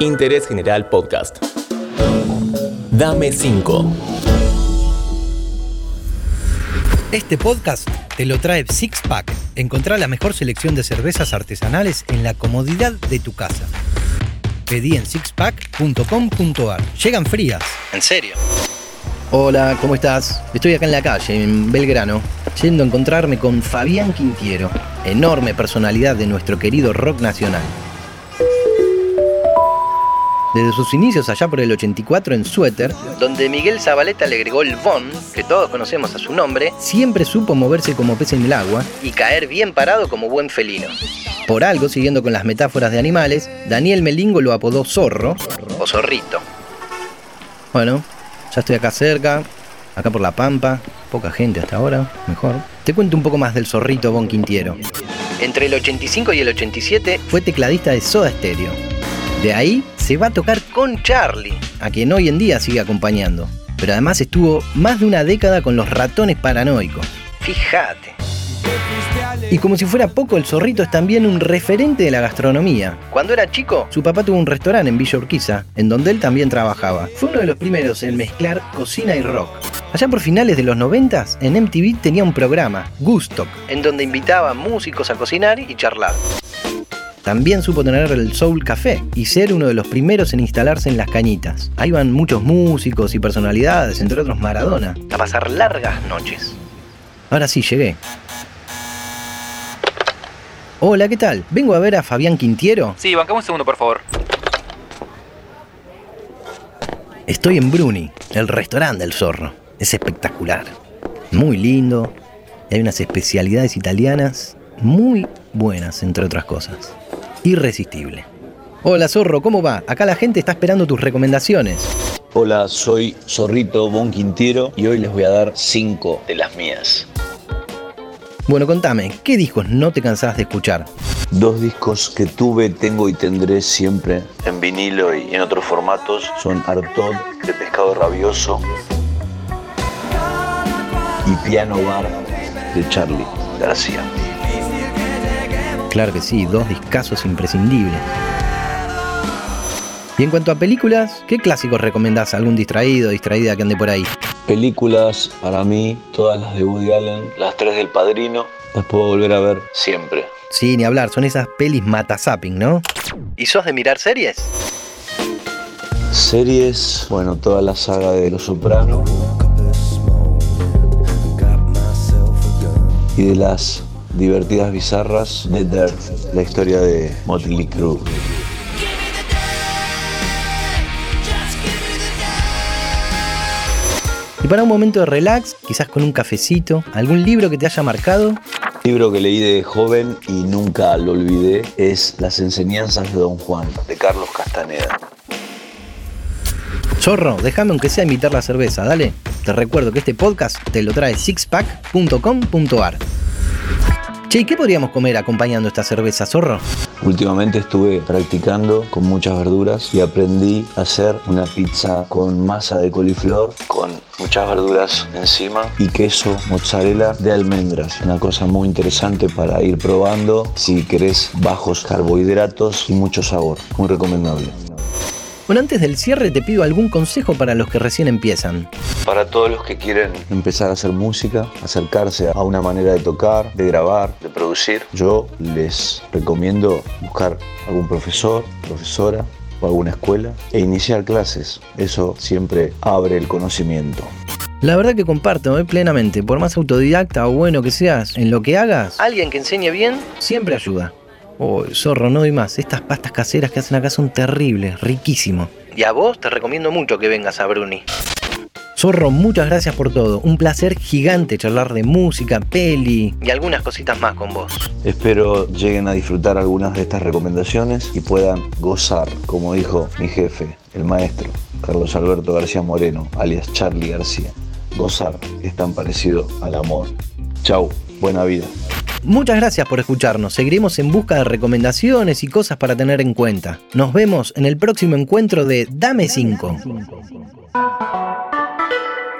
Interés General Podcast. Dame 5. Este podcast te lo trae Six Pack. Encontrá la mejor selección de cervezas artesanales en la comodidad de tu casa. Pedí en sixpack.com.ar. Llegan frías. En serio. Hola, ¿cómo estás? Estoy acá en la calle, en Belgrano, yendo a encontrarme con Fabián Quintiero, enorme personalidad de nuestro querido rock nacional. Desde sus inicios allá por el 84 en Suéter, donde Miguel Zabaleta le agregó el Von, que todos conocemos a su nombre, siempre supo moverse como pez en el agua y caer bien parado como buen felino. Por algo, siguiendo con las metáforas de animales, Daniel Melingo lo apodó Zorro o Zorrito. Bueno, ya estoy acá cerca, acá por la Pampa, poca gente hasta ahora, mejor. Te cuento un poco más del Zorrito Bon Quintiero. Entre el 85 y el 87 fue tecladista de Soda Stereo. De ahí se va a tocar con Charlie, a quien hoy en día sigue acompañando. Pero además estuvo más de una década con los ratones paranoicos. Fíjate. Y como si fuera poco, el zorrito es también un referente de la gastronomía. Cuando era chico, su papá tuvo un restaurante en Villa Urquiza, en donde él también trabajaba. Fue uno de los primeros en mezclar cocina y rock. Allá por finales de los 90, en MTV tenía un programa, Gustock, en donde invitaba músicos a cocinar y charlar. También supo tener el Soul Café y ser uno de los primeros en instalarse en las cañitas. Ahí van muchos músicos y personalidades, entre otros Maradona, a pasar largas noches. Ahora sí, llegué. Hola, ¿qué tal? Vengo a ver a Fabián Quintiero. Sí, bancamos un segundo, por favor. Estoy en Bruni, el restaurante del zorro. Es espectacular. Muy lindo. Hay unas especialidades italianas muy buenas, entre otras cosas. Irresistible. Hola zorro, ¿cómo va? Acá la gente está esperando tus recomendaciones. Hola, soy Zorrito Bon Quintiero y hoy les voy a dar cinco de las mías. Bueno, contame, ¿qué discos no te cansás de escuchar? Dos discos que tuve, tengo y tendré siempre en vinilo y en otros formatos son Artod de Pescado Rabioso y Piano Bar de Charlie García. Claro que sí, dos discazos imprescindibles. Y en cuanto a películas, ¿qué clásicos recomendás? ¿Algún distraído, distraída que ande por ahí? Películas, para mí, todas las de Woody Allen, las tres del Padrino, las puedo volver a ver siempre. Sí, ni hablar, son esas pelis mata zapping, ¿no? ¿Y sos de mirar series? Series, bueno, toda la saga de Los Soprano. Y de las divertidas bizarras de Dirt, la historia de Motley Crue. Y para un momento de relax, quizás con un cafecito, algún libro que te haya marcado. El libro que leí de joven y nunca lo olvidé es Las enseñanzas de Don Juan, de Carlos Castaneda. Zorro, déjame aunque sea invitar la cerveza, dale. Te recuerdo que este podcast te lo trae sixpack.com.ar. Che, ¿y qué podríamos comer acompañando esta cerveza, zorro? Últimamente estuve practicando con muchas verduras y aprendí a hacer una pizza con masa de coliflor, con muchas verduras encima y queso mozzarella de almendras. Una cosa muy interesante para ir probando si querés bajos carbohidratos y mucho sabor. Muy recomendable. Bueno, antes del cierre te pido algún consejo para los que recién empiezan. Para todos los que quieren empezar a hacer música, acercarse a una manera de tocar, de grabar, de producir, yo les recomiendo buscar algún profesor, profesora o alguna escuela e iniciar clases. Eso siempre abre el conocimiento. La verdad que comparto ¿eh? plenamente, por más autodidacta o bueno que seas en lo que hagas, alguien que enseñe bien siempre ayuda. Oh, zorro, no doy más. Estas pastas caseras que hacen acá son terribles, riquísimo. Y a vos te recomiendo mucho que vengas a Bruni. Zorro, muchas gracias por todo. Un placer gigante charlar de música, peli y algunas cositas más con vos. Espero lleguen a disfrutar algunas de estas recomendaciones y puedan gozar, como dijo mi jefe, el maestro Carlos Alberto García Moreno, alias Charlie García. Gozar es tan parecido al amor. Chau, buena vida. Muchas gracias por escucharnos. Seguiremos en busca de recomendaciones y cosas para tener en cuenta. Nos vemos en el próximo encuentro de Dame 5.